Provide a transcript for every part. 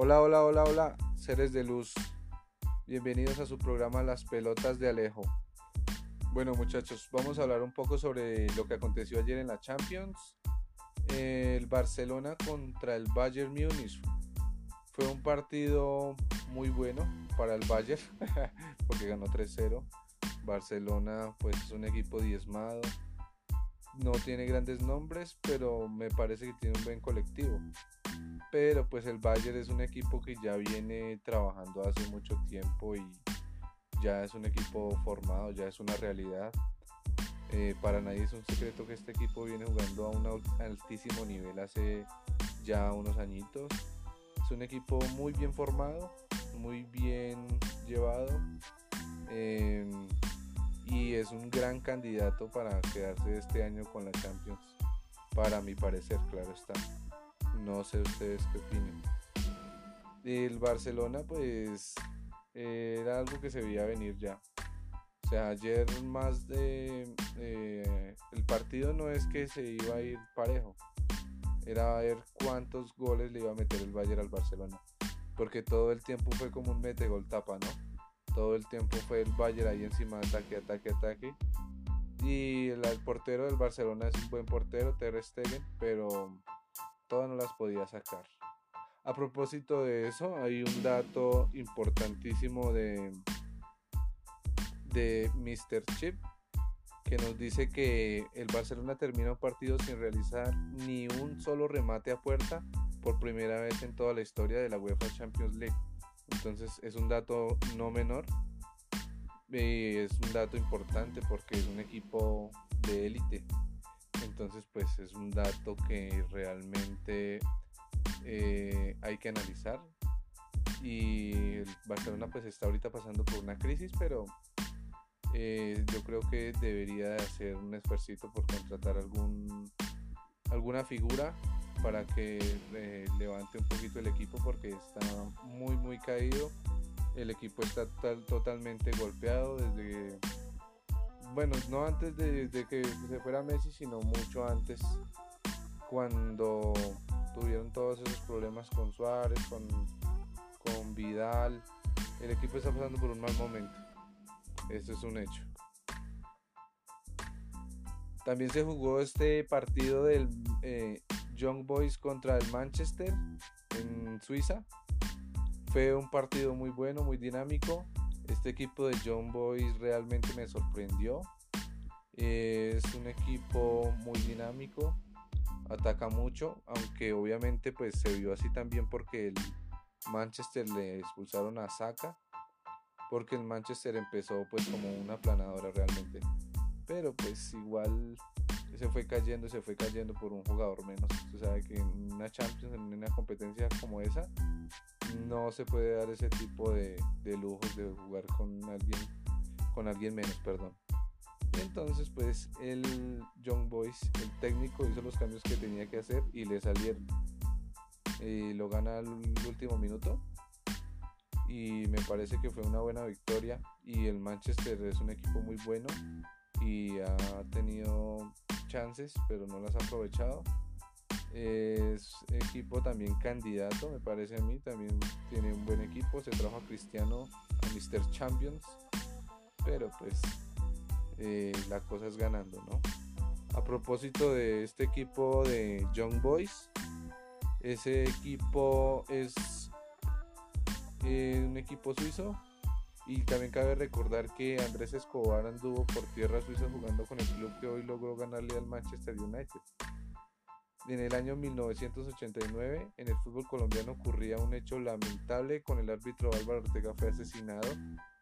Hola, hola, hola, hola, seres de luz. Bienvenidos a su programa Las Pelotas de Alejo. Bueno muchachos, vamos a hablar un poco sobre lo que aconteció ayer en la Champions. El Barcelona contra el Bayern Múnich. Fue un partido muy bueno para el Bayern porque ganó 3-0. Barcelona pues es un equipo diezmado. No tiene grandes nombres, pero me parece que tiene un buen colectivo pero pues el Bayern es un equipo que ya viene trabajando hace mucho tiempo y ya es un equipo formado, ya es una realidad. Eh, para nadie es un secreto que este equipo viene jugando a un altísimo nivel hace ya unos añitos. Es un equipo muy bien formado, muy bien llevado em, y es un gran candidato para quedarse este año con la Champions. Para mi parecer, claro está. No sé ustedes qué opinan. El Barcelona pues era algo que se veía venir ya. O sea, ayer más de... el partido no es que se iba a ir parejo. Era ver cuántos goles le iba a meter el Bayern al Barcelona. Porque todo el tiempo fue como un mete gol tapa, ¿no? Todo el tiempo fue el Bayern ahí encima, ataque, ataque, ataque. Y el, el portero del Barcelona es un buen portero, Ter Stegen, pero todas no las podía sacar. A propósito de eso, hay un dato importantísimo de, de Mr. Chip que nos dice que el Barcelona termina un partido sin realizar ni un solo remate a puerta por primera vez en toda la historia de la UEFA Champions League. Entonces es un dato no menor y es un dato importante porque es un equipo de élite. Entonces, pues es un dato que realmente eh, hay que analizar. Y Barcelona pues está ahorita pasando por una crisis, pero eh, yo creo que debería hacer un esfuerzo por contratar algún, alguna figura para que eh, levante un poquito el equipo porque está muy muy caído. El equipo está totalmente golpeado desde bueno, no antes de, que se fuera Messi, sino mucho antes, cuando tuvieron todos esos problemas con Suárez, con, con Vidal. El equipo está pasando por un mal momento. Esto es un hecho. También se jugó este partido del eh, Young Boys contra el Manchester en Suiza. Fue un partido muy bueno, muy dinámico. Este equipo de John Boys realmente me sorprendió. Es un equipo muy dinámico, ataca mucho, aunque obviamente pues se vio así también porque el Manchester le expulsaron a Saka, porque el Manchester empezó pues como una planadora realmente. Pero pues igual se fue cayendo, se fue cayendo por un jugador menos. Usted sabe que en una Champions, en una competencia como esa, no se puede dar ese tipo de, de lujos de jugar con alguien, con alguien menos, perdón. Entonces, pues el Young Boys, el técnico, hizo los cambios que tenía que hacer y le salieron. Y lo gana al último minuto. Y me parece que fue una buena victoria. Y el Manchester es un equipo muy bueno y ha tenido chances, pero no las ha aprovechado. Es equipo también candidato, me parece a mí. También tiene un buen equipo. Se trajo a Cristiano, a Mr. Champions. Pero pues eh, la cosa es ganando, ¿no? A propósito de este equipo de Young Boys, ese equipo es eh, un equipo suizo y también cabe recordar que Andrés Escobar anduvo por tierra suiza jugando con el club que hoy logró ganarle al Manchester United. En el año 1989, en el fútbol colombiano ocurría un hecho lamentable con el árbitro Álvaro Ortega fue asesinado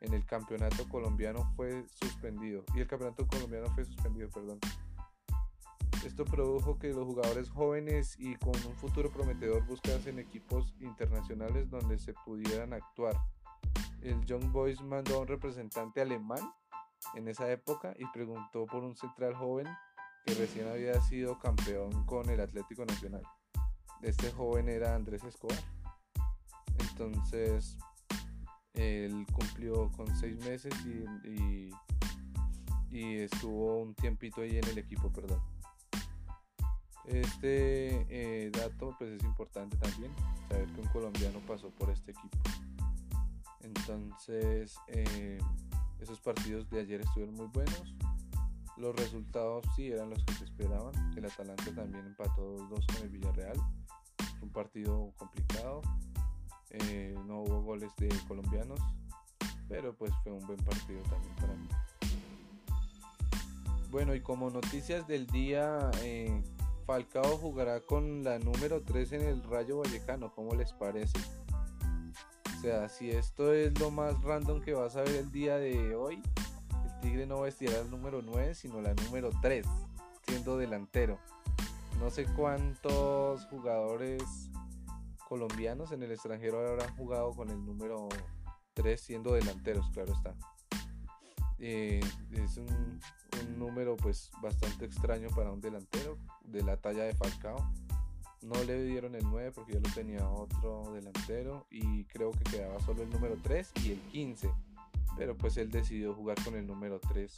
en el campeonato colombiano fue suspendido y el campeonato colombiano fue suspendido, perdón. Esto produjo que los jugadores jóvenes y con un futuro prometedor buscasen equipos internacionales donde se pudieran actuar. El Young Boys mandó a un representante alemán en esa época y preguntó por un central joven que recién había sido campeón con el Atlético Nacional. Este joven era Andrés Escobar. Entonces, él cumplió con seis meses y, estuvo un tiempito ahí en el equipo, perdón. Este eh, dato pues es importante también, saber que un colombiano pasó por este equipo. Entonces, eh, esos partidos de ayer estuvieron muy buenos. Los resultados sí eran los que se esperaban. El Atalanta también empató 2 con el Villarreal. Un partido complicado. Eh, no hubo goles de colombianos, pero pues fue un buen partido también para mí. Bueno, y como noticias del día, eh, Falcao jugará con la número 3 en el Rayo Vallecano. ¿Cómo les parece? Si esto es lo más random que vas a ver el día de hoy, el Tigre no vestirá el número 9, sino la número 3, siendo delantero. No sé cuántos jugadores colombianos en el extranjero habrán jugado con el número 3 siendo delanteros, claro está. Eh, es un, un, número pues bastante extraño para un delantero de la talla de Falcao no le dieron el 9 porque ya lo tenía otro delantero y creo que quedaba solo el número 3 y el 15. Pero pues él decidió jugar con el número 3,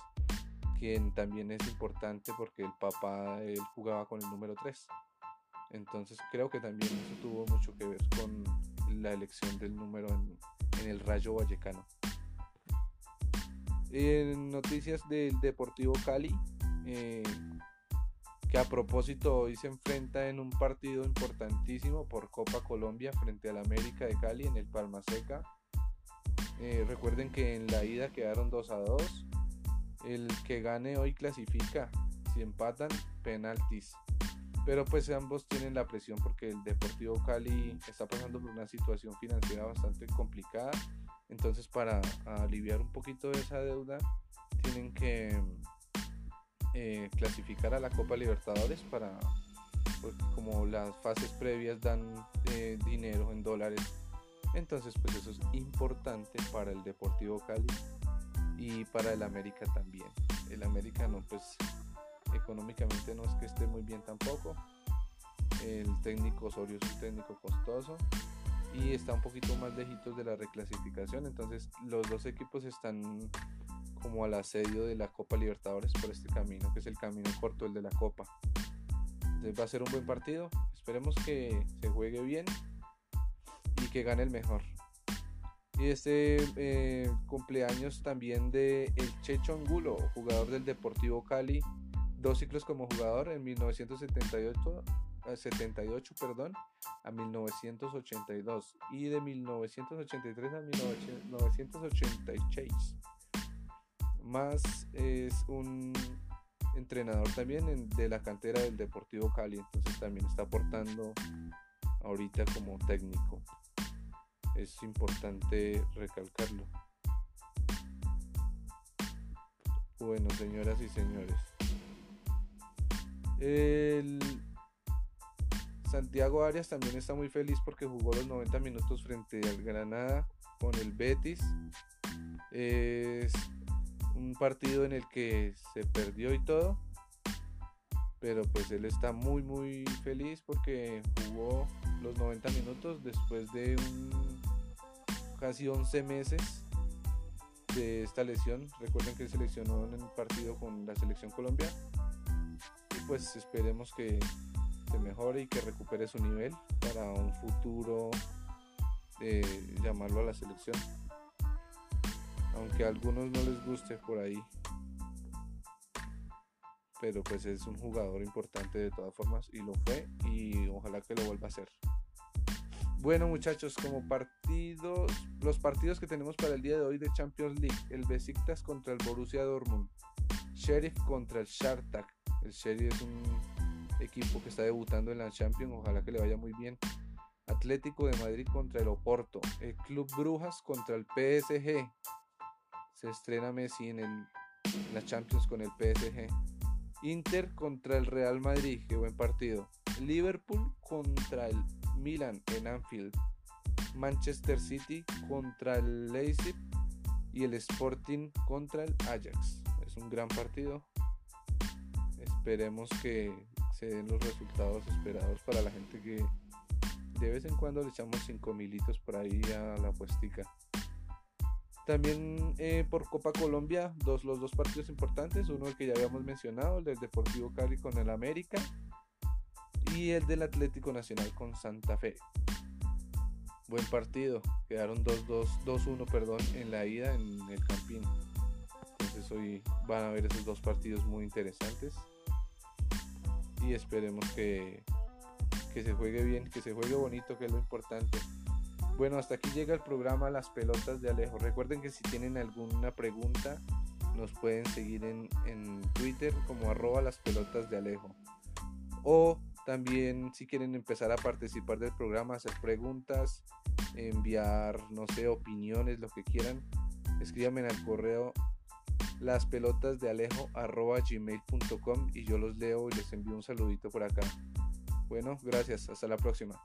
quien también es importante porque el papá él jugaba con el número 3. Entonces creo que también eso tuvo mucho que ver con la elección del número en, el Rayo Vallecano. En noticias del Deportivo Cali, eh, que a propósito hoy se enfrenta en un partido importantísimo por Copa Colombia frente al América de Cali en el Palma Seca. Eh, recuerden que en la ida quedaron 2 a 2. El que gane hoy clasifica. Si empatan, penaltis. Pero pues ambos tienen la presión porque el Deportivo Cali está pasando por una situación financiera bastante complicada. Entonces para aliviar un poquito de esa deuda tienen que eh, clasificar a la Copa Libertadores para, pues, como las fases previas dan eh, dinero en dólares, entonces pues eso es importante para el Deportivo Cali y para el América también. El América no pues económicamente no es que esté muy bien tampoco. El técnico Osorio es un técnico costoso y está un poquito más lejitos de la reclasificación, entonces los dos equipos están como al asedio de la Copa Libertadores por este camino, que es el camino corto, el de la Copa. Entonces va a ser un buen partido, esperemos que se juegue bien y que gane el mejor. Y este eh, cumpleaños también de el Checho Angulo, jugador del Deportivo Cali, dos ciclos como jugador en 1978 78 eh, perdón, a 1982 y de 1983 a 1986 más es un entrenador también de la cantera del Deportivo Cali, entonces también está aportando ahorita como técnico. Es importante recalcarlo. Bueno, señoras y señores. El Santiago Arias también está muy feliz porque jugó los 90 minutos frente al Granada con el Betis. Un partido en el que se perdió y todo. Pero pues él está muy muy feliz porque jugó los 90 minutos después de casi 11 meses de esta lesión. Recuerden que se lesionó en el partido con la selección Colombia. Y pues esperemos que se mejore y que recupere su nivel para un futuro de llamarlo a la selección aunque a algunos no les guste por ahí. Pero pues es un jugador importante de todas formas y lo fue y ojalá que lo vuelva a hacer. Bueno muchachos, como partidos, los partidos que tenemos para el día de hoy de Champions League, el Besiktas contra el Borussia Dortmund, Sheriff contra el Shartak. El Sheriff es un equipo que está debutando en la Champions, ojalá que le vaya muy bien. Atlético de Madrid contra el Oporto, el Club Brujas contra el PSG, se estrena Messi en, la Champions con el PSG. Inter contra el Real Madrid, qué buen partido. Liverpool contra el Milan en Anfield. Manchester City contra el Leipzig y el Sporting contra el Ajax. Es un gran partido. Esperemos que se den los resultados esperados para la gente que de vez en cuando le echamos 5 militos por ahí a la puestica. También eh, por Copa Colombia, dos, los dos partidos importantes, uno que ya habíamos mencionado, el del Deportivo Cali con el América, y el del Atlético Nacional con Santa Fe. Buen partido, quedaron 2-1 perdón, en la ida en el Campín. Entonces hoy van a ver esos dos partidos muy interesantes y esperemos que, que se juegue bien, que se juegue bonito, que es lo importante. Bueno, hasta aquí llega el programa Las Pelotas de Alejo. Recuerden que si tienen alguna pregunta, nos pueden seguir en, en Twitter como arroba las pelotas de Alejo. O también si quieren empezar a participar del programa, hacer preguntas, enviar, no sé, opiniones, lo que quieran, escríbanme al correo las pelotas de alejo y yo los leo y les envío un saludito por acá. Bueno, gracias, hasta la próxima.